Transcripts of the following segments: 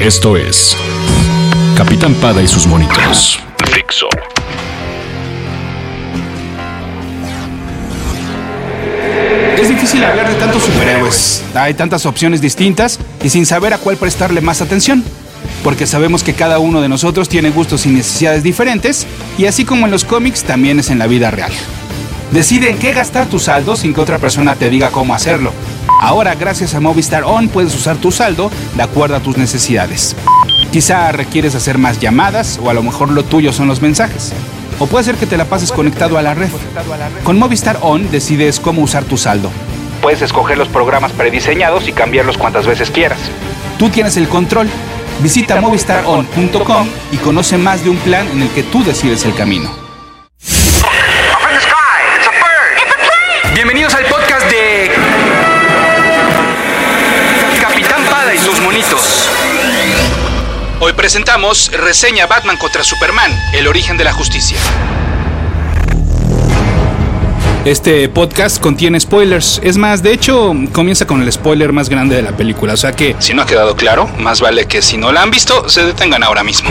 Esto es Capitán Pada y sus monitos. Dixo. Es difícil hablar de tantos superhéroes. Hay tantas opciones distintas y sin saber a cuál prestarle más atención. Porque sabemos que cada uno de nosotros tiene gustos y necesidades diferentes, y así como en los cómics, también es en la vida real. Decide en qué gastar tu saldo sin que otra persona te diga cómo hacerlo. Ahora, gracias a Movistar On, puedes usar tu saldo de acuerdo a tus necesidades. Quizá requieres hacer más llamadas o a lo mejor lo tuyo son los mensajes. O puede ser que te la pases conectado a la red. Con Movistar On decides cómo usar tu saldo. Puedes escoger los programas prediseñados y cambiarlos cuantas veces quieras. Tú tienes el control. Visita movistaron.com y conoce más de un plan en el que tú decides el camino. Presentamos reseña Batman contra Superman, el origen de la justicia. Este podcast contiene spoilers. Es más, de hecho, comienza con el spoiler más grande de la película. O sea que, si no ha quedado claro, más vale que si no la han visto, se detengan ahora mismo.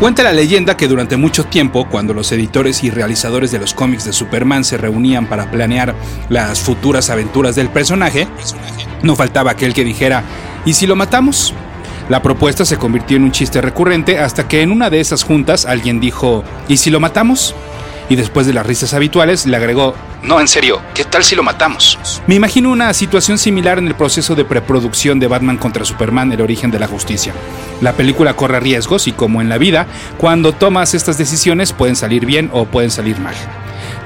Cuenta la leyenda que durante mucho tiempo, cuando los editores y realizadores de los cómics de Superman se reunían para planear las futuras aventuras del personaje, no faltaba aquel que dijera, ¿y si lo matamos? La propuesta se convirtió en un chiste recurrente hasta que en una de esas juntas alguien dijo, ¿y si lo matamos? Y después de las risas habituales le agregó, no, en serio, ¿qué tal si lo matamos? Me imagino una situación similar en el proceso de preproducción de Batman contra Superman, el origen de la justicia. La película corre riesgos y como en la vida, cuando tomas estas decisiones pueden salir bien o pueden salir mal.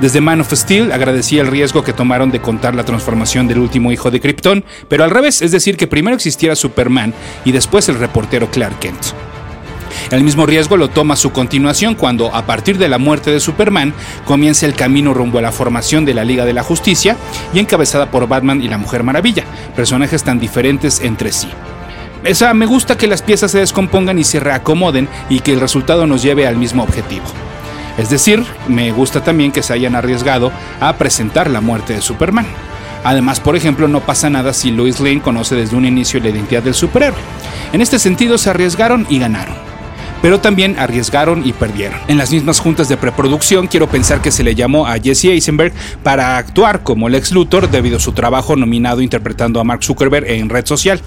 Desde Man of Steel agradecía el riesgo que tomaron de contar la transformación del último hijo de Krypton, pero al revés, es decir, que primero existiera Superman y después el reportero Clark Kent. El mismo riesgo lo toma su continuación cuando, a partir de la muerte de Superman, comienza el camino rumbo a la formación de la Liga de la Justicia y encabezada por Batman y la Mujer Maravilla, personajes tan diferentes entre sí. Esa, me gusta que las piezas se descompongan y se reacomoden y que el resultado nos lleve al mismo objetivo. Es decir, me gusta también que se hayan arriesgado a presentar la muerte de Superman. Además, por ejemplo, no pasa nada si Lois Lane conoce desde un inicio la identidad del superhéroe. En este sentido, se arriesgaron y ganaron pero también arriesgaron y perdieron. En las mismas juntas de preproducción quiero pensar que se le llamó a Jesse Eisenberg para actuar como Lex Luthor debido a su trabajo nominado interpretando a Mark Zuckerberg en red social.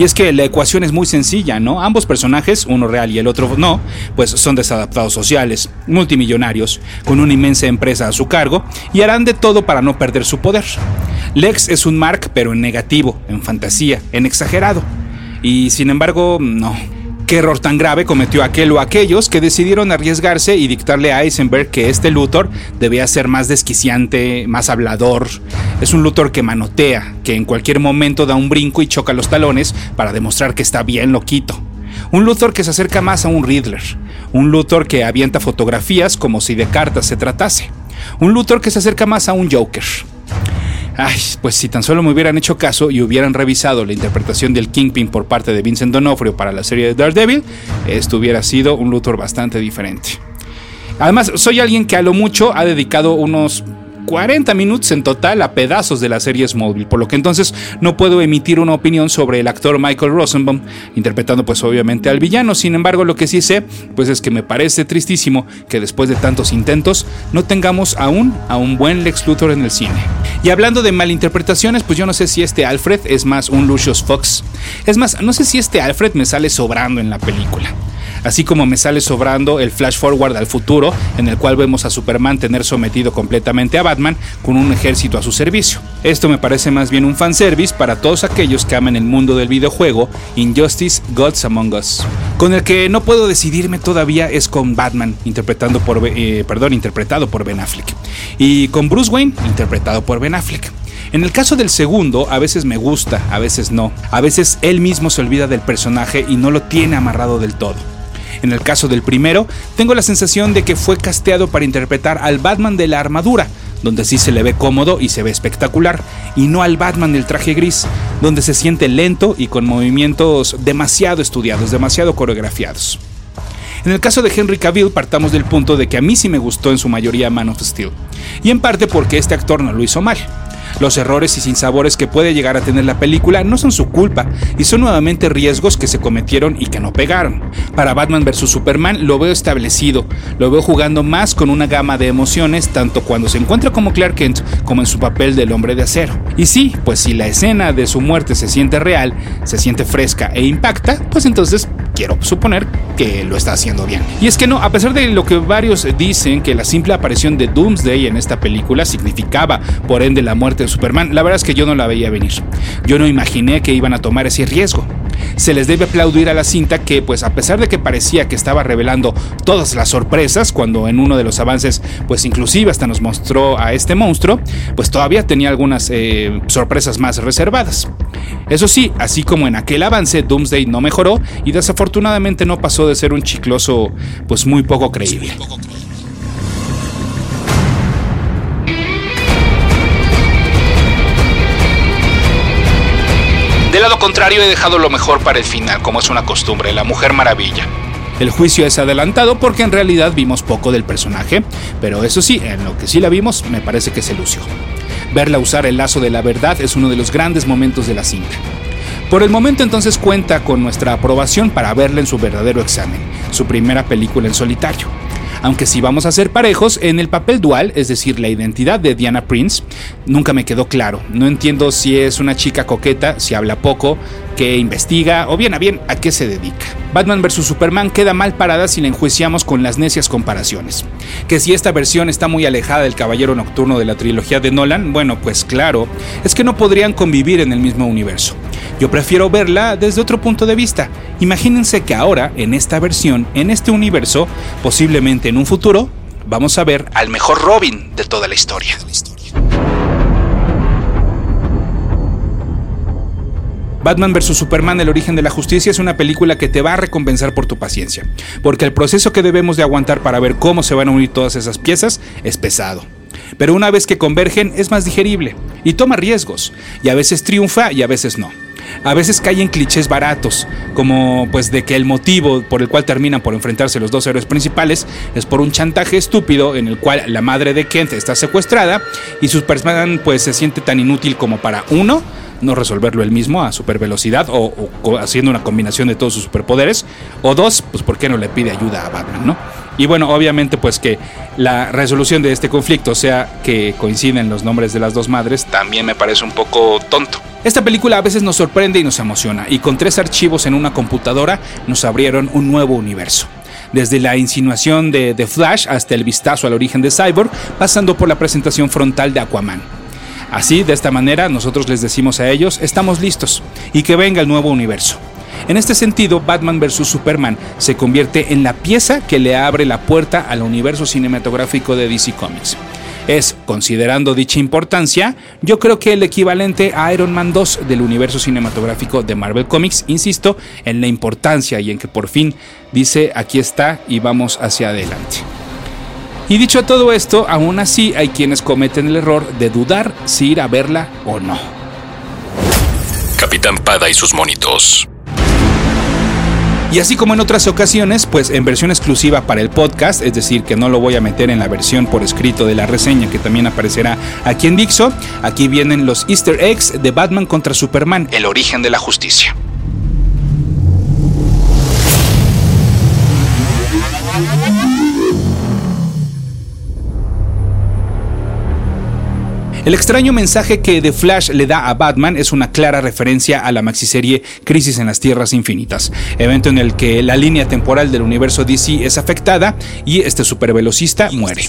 Y es que la ecuación es muy sencilla, ¿no? Ambos personajes, uno real y el otro no, pues son desadaptados sociales, multimillonarios, con una inmensa empresa a su cargo y harán de todo para no perder su poder. Lex es un Mark, pero en negativo, en fantasía, en exagerado. Y sin embargo, no, ¿Qué error tan grave cometió aquel o aquellos que decidieron arriesgarse y dictarle a Eisenberg que este Luthor debía ser más desquiciante, más hablador? Es un Luthor que manotea, que en cualquier momento da un brinco y choca los talones para demostrar que está bien loquito. Un Luthor que se acerca más a un Riddler. Un Luthor que avienta fotografías como si de cartas se tratase. Un Luthor que se acerca más a un Joker. Ay, pues si tan solo me hubieran hecho caso y hubieran revisado la interpretación del Kingpin por parte de Vincent D'Onofrio para la serie de Daredevil, esto hubiera sido un Luthor bastante diferente. Además, soy alguien que a lo mucho ha dedicado unos 40 minutos en total a pedazos de la serie Smallville, por lo que entonces no puedo emitir una opinión sobre el actor Michael Rosenbaum, interpretando pues obviamente al villano. Sin embargo, lo que sí sé, pues es que me parece tristísimo que después de tantos intentos no tengamos aún a un buen Lex Luthor en el cine. Y hablando de malinterpretaciones, pues yo no sé si este Alfred es más un Lucius Fox. Es más, no sé si este Alfred me sale sobrando en la película. Así como me sale sobrando el flash forward al futuro, en el cual vemos a Superman tener sometido completamente a Batman con un ejército a su servicio. Esto me parece más bien un fanservice para todos aquellos que aman el mundo del videojuego Injustice Gods Among Us. Con el que no puedo decidirme todavía es con Batman, interpretando eh, perdón, interpretado por Ben Affleck, y con Bruce Wayne, interpretado por Ben Affleck. En el caso del segundo, a veces me gusta, a veces no. A veces él mismo se olvida del personaje y no lo tiene amarrado del todo. En el caso del primero, tengo la sensación de que fue casteado para interpretar al Batman de la armadura, donde sí se le ve cómodo y se ve espectacular, y no al Batman del traje gris, donde se siente lento y con movimientos demasiado estudiados, demasiado coreografiados. En el caso de Henry Cavill partamos del punto de que a mí sí me gustó en su mayoría Man of Steel, y en parte porque este actor no lo hizo mal. Los errores y sinsabores que puede llegar a tener la película no son su culpa y son nuevamente riesgos que se cometieron y que no pegaron. Para Batman vs. Superman lo veo establecido, lo veo jugando más con una gama de emociones tanto cuando se encuentra como Clark Kent como en su papel del hombre de acero. Y sí, pues si la escena de su muerte se siente real, se siente fresca e impacta, pues entonces quiero suponer que lo está haciendo bien. Y es que no, a pesar de lo que varios dicen que la simple aparición de Doomsday en esta película significaba por ende la muerte de Superman, la verdad es que yo no la veía venir. Yo no imaginé que iban a tomar ese riesgo. Se les debe aplaudir a la cinta que, pues a pesar de que parecía que estaba revelando todas las sorpresas, cuando en uno de los avances, pues inclusive hasta nos mostró a este monstruo, pues todavía tenía algunas eh, sorpresas más reservadas. Eso sí, así como en aquel avance, Doomsday no mejoró y desafortunadamente no pasó de ser un chicloso, pues muy poco creíble. Del lado contrario he dejado lo mejor para el final, como es una costumbre, la Mujer Maravilla. El juicio es adelantado porque en realidad vimos poco del personaje, pero eso sí, en lo que sí la vimos me parece que se lució. Verla usar el lazo de la verdad es uno de los grandes momentos de la cinta. Por el momento entonces cuenta con nuestra aprobación para verla en su verdadero examen, su primera película en solitario aunque si vamos a ser parejos, en el papel dual, es decir, la identidad de Diana Prince, nunca me quedó claro. No entiendo si es una chica coqueta, si habla poco, que investiga o bien a bien a qué se dedica. Batman vs. Superman queda mal parada si la enjuiciamos con las necias comparaciones. Que si esta versión está muy alejada del Caballero Nocturno de la trilogía de Nolan, bueno, pues claro, es que no podrían convivir en el mismo universo. Yo prefiero verla desde otro punto de vista. Imagínense que ahora, en esta versión, en este universo, posiblemente en un futuro, vamos a ver al mejor Robin de toda la historia. Batman vs. Superman, El origen de la justicia es una película que te va a recompensar por tu paciencia, porque el proceso que debemos de aguantar para ver cómo se van a unir todas esas piezas es pesado. Pero una vez que convergen es más digerible y toma riesgos, y a veces triunfa y a veces no a veces caen clichés baratos, como pues de que el motivo por el cual terminan por enfrentarse los dos héroes principales es por un chantaje estúpido en el cual la madre de Kent está secuestrada y Superman pues se siente tan inútil como para uno no resolverlo él mismo a super velocidad o, o, haciendo una combinación de todos sus superpoderes o dos pues por qué no le pide ayuda a Batman, ¿no? Y bueno, obviamente pues que la resolución de este conflicto sea que coinciden los nombres de las dos madres también me parece un poco tonto. Esta película a veces nos sorprende y nos emociona y con tres archivos en una computadora nos abrieron un nuevo universo desde la insinuación de The Flash hasta el vistazo al origen de Cyborg, pasando por la presentación frontal de Aquaman. Así, de esta manera, nosotros les decimos a ellos, estamos listos y que venga el nuevo universo. En este sentido, Batman vs. Superman se convierte en la pieza que le abre la puerta al universo cinematográfico de DC Comics. Es, considerando dicha importancia, yo creo que el equivalente a Iron Man 2 del universo cinematográfico de Marvel Comics, insisto, en la importancia y en que por fin dice aquí está y vamos hacia adelante. Y dicho todo esto, aún así hay quienes cometen el error de dudar si ir a verla o no. Capitán Pada y sus monitos. Y así como en otras ocasiones, pues en versión exclusiva para el podcast, es decir, que no lo voy a meter en la versión por escrito de la reseña que también aparecerá aquí en Dixo, aquí vienen los easter eggs de Batman contra Superman, el origen de la justicia. El extraño mensaje que The Flash le da a Batman es una clara referencia a la maxiserie Crisis en las Tierras Infinitas, evento en el que la línea temporal del universo DC es afectada y este supervelocista muere.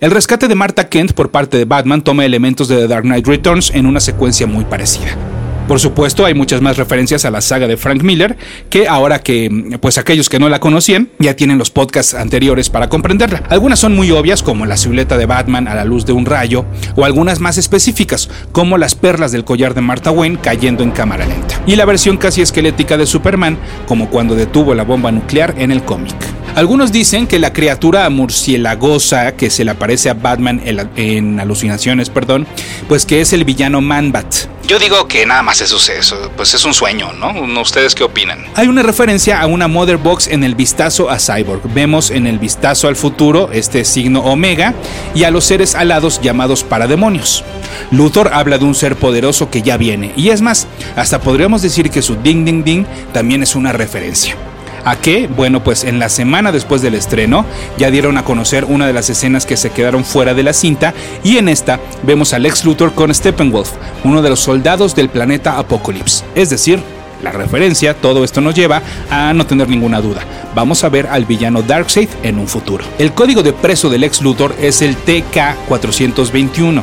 El rescate de Martha Kent por parte de Batman toma elementos de The Dark Knight Returns en una secuencia muy parecida. Por supuesto, hay muchas más referencias a la saga de Frank Miller, que ahora que pues aquellos que no la conocían ya tienen los podcasts anteriores para comprenderla. Algunas son muy obvias, como la silueta de Batman a la luz de un rayo, o algunas más específicas, como las perlas del collar de Martha Wayne cayendo en cámara lenta. Y la versión casi esquelética de Superman, como cuando detuvo la bomba nuclear en el cómic. Algunos dicen que la criatura murcielagosa que se le aparece a Batman en, en alucinaciones, perdón, pues que es el villano Manbat yo digo que nada más eso, eso pues es un sueño, ¿no? ¿Ustedes qué opinan? Hay una referencia a una Mother Box en el vistazo a Cyborg. Vemos en el vistazo al futuro este signo Omega y a los seres alados llamados parademonios. Luthor habla de un ser poderoso que ya viene, y es más, hasta podríamos decir que su ding ding ding también es una referencia. ¿A qué? Bueno, pues en la semana después del estreno ya dieron a conocer una de las escenas que se quedaron fuera de la cinta y en esta vemos a Lex Luthor con Steppenwolf, uno de los soldados del planeta Apocalypse. Es decir, la referencia, todo esto nos lleva a no tener ninguna duda. Vamos a ver al villano Darkseid en un futuro. El código de preso del Lex Luthor es el TK421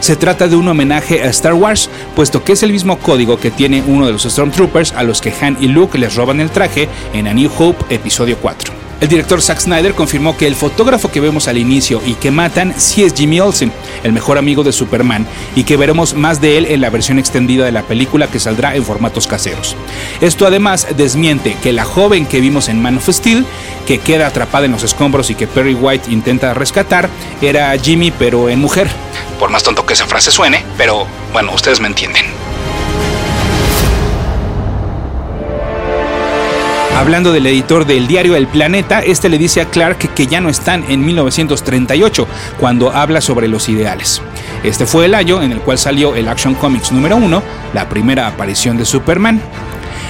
se trata de un homenaje a Star Wars, puesto que es el mismo código que tiene uno de los Stormtroopers a los que Han y Luke les roban el traje en A New Hope Episodio 4. El director Zack Snyder confirmó que el fotógrafo que vemos al inicio y que matan sí es Jimmy Olsen, el mejor amigo de Superman, y que veremos más de él en la versión extendida de la película que saldrá en formatos caseros. Esto además desmiente que la joven que vimos en Man of Steel, que queda atrapada en los escombros y que Perry White intenta rescatar, era Jimmy pero en mujer. Por más tonto que esa frase suene, pero bueno, ustedes me entienden. Hablando del editor del diario El Planeta, este le dice a Clark que ya no están en 1938, cuando habla sobre los ideales. Este fue el año en el cual salió el Action Comics número 1, la primera aparición de Superman.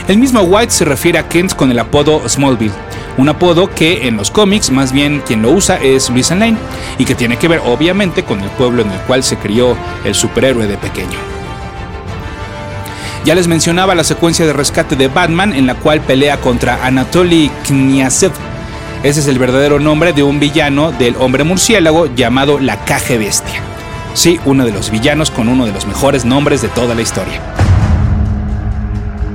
El mismo White se refiere a Kent con el apodo Smallville, un apodo que en los cómics más bien quien lo usa es Luis Lane y que tiene que ver obviamente con el pueblo en el cual se crió el superhéroe de pequeño. Ya les mencionaba la secuencia de rescate de Batman en la cual pelea contra Anatoly Kniazev. Ese es el verdadero nombre de un villano del hombre murciélago llamado la Caje Bestia. Sí, uno de los villanos con uno de los mejores nombres de toda la historia.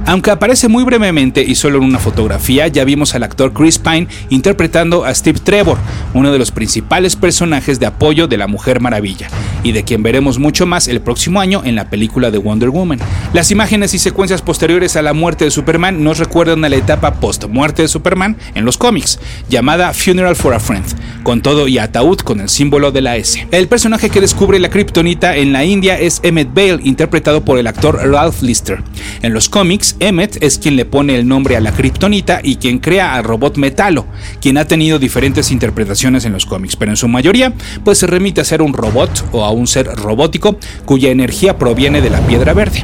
Aunque aparece muy brevemente y solo en una fotografía, ya vimos al actor Chris Pine interpretando a Steve Trevor, uno de los principales personajes de apoyo de la Mujer Maravilla, y de quien veremos mucho más el próximo año en la película de Wonder Woman. Las imágenes y secuencias posteriores a la muerte de Superman nos recuerdan a la etapa post-muerte de Superman en los cómics, llamada Funeral for a Friend, con todo y ataúd con el símbolo de la S. El personaje que descubre la kriptonita en la India es Emmett Bale, interpretado por el actor Ralph Lister. En los cómics, Emmet es quien le pone el nombre a la kriptonita y quien crea al robot Metalo, quien ha tenido diferentes interpretaciones en los cómics, pero en su mayoría pues se remite a ser un robot o a un ser robótico cuya energía proviene de la piedra verde.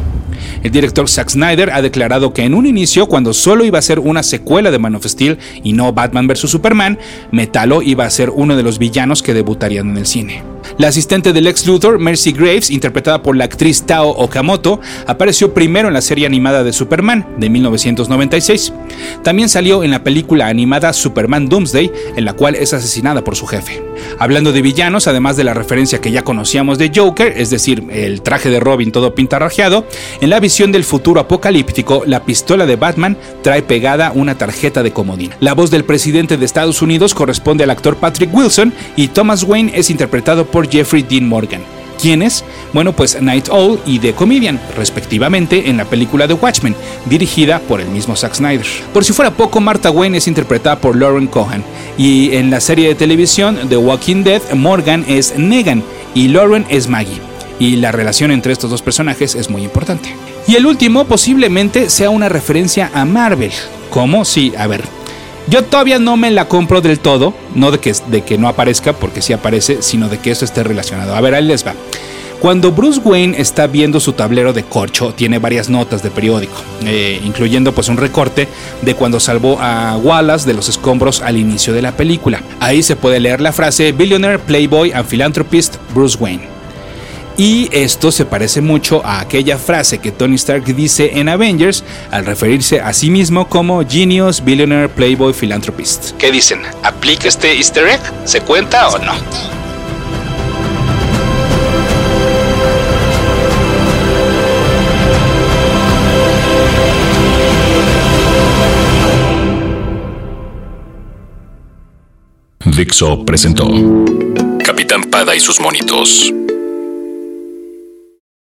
El director Zack Snyder ha declarado que en un inicio, cuando solo iba a ser una secuela de Man of Steel y no Batman vs. Superman, Metalo iba a ser uno de los villanos que debutarían en el cine. La asistente del ex Luthor, Mercy Graves, interpretada por la actriz Tao Okamoto, apareció primero en la serie animada de Superman de 1996. También salió en la película animada Superman Doomsday, en la cual es asesinada por su jefe. Hablando de villanos, además de la referencia que ya conocíamos de Joker, es decir, el traje de Robin todo pintarrajeado, en la visión del futuro apocalíptico, la pistola de Batman trae pegada una tarjeta de comodín. La voz del presidente de Estados Unidos corresponde al actor Patrick Wilson y Thomas Wayne es interpretado por Jeffrey Dean Morgan. ¿Quiénes? Bueno, pues Night Owl y The Comedian, respectivamente, en la película The Watchmen, dirigida por el mismo Zack Snyder. Por si fuera poco, Martha Wayne es interpretada por Lauren Cohan, y en la serie de televisión The Walking Dead, Morgan es Negan y Lauren es Maggie. Y la relación entre estos dos personajes es muy importante. Y el último posiblemente sea una referencia a Marvel. ¿Cómo? Sí, a ver, yo todavía no me la compro del todo, no de que, de que no aparezca, porque sí aparece, sino de que esto esté relacionado. A ver, ahí les va. Cuando Bruce Wayne está viendo su tablero de corcho, tiene varias notas de periódico, eh, incluyendo pues un recorte de cuando salvó a Wallace de los escombros al inicio de la película. Ahí se puede leer la frase Billionaire, Playboy and Philanthropist Bruce Wayne. Y esto se parece mucho a aquella frase que Tony Stark dice en Avengers al referirse a sí mismo como Genius, Billionaire, Playboy, Philanthropist. ¿Qué dicen? ¿Aplica este easter egg? ¿Se cuenta o no? Dixo presentó Capitán Pada y sus monitos.